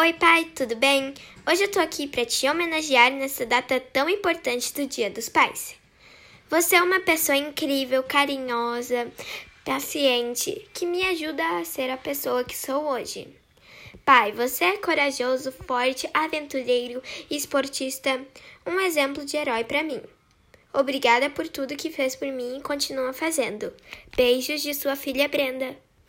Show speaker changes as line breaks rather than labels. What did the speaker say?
Oi, pai, tudo bem? Hoje eu tô aqui para te homenagear nessa data tão importante do Dia dos Pais. Você é uma pessoa incrível, carinhosa, paciente, que me ajuda a ser a pessoa que sou hoje. Pai, você é corajoso, forte, aventureiro e esportista, um exemplo de herói para mim. Obrigada por tudo que fez por mim e continua fazendo. Beijos de sua filha Brenda.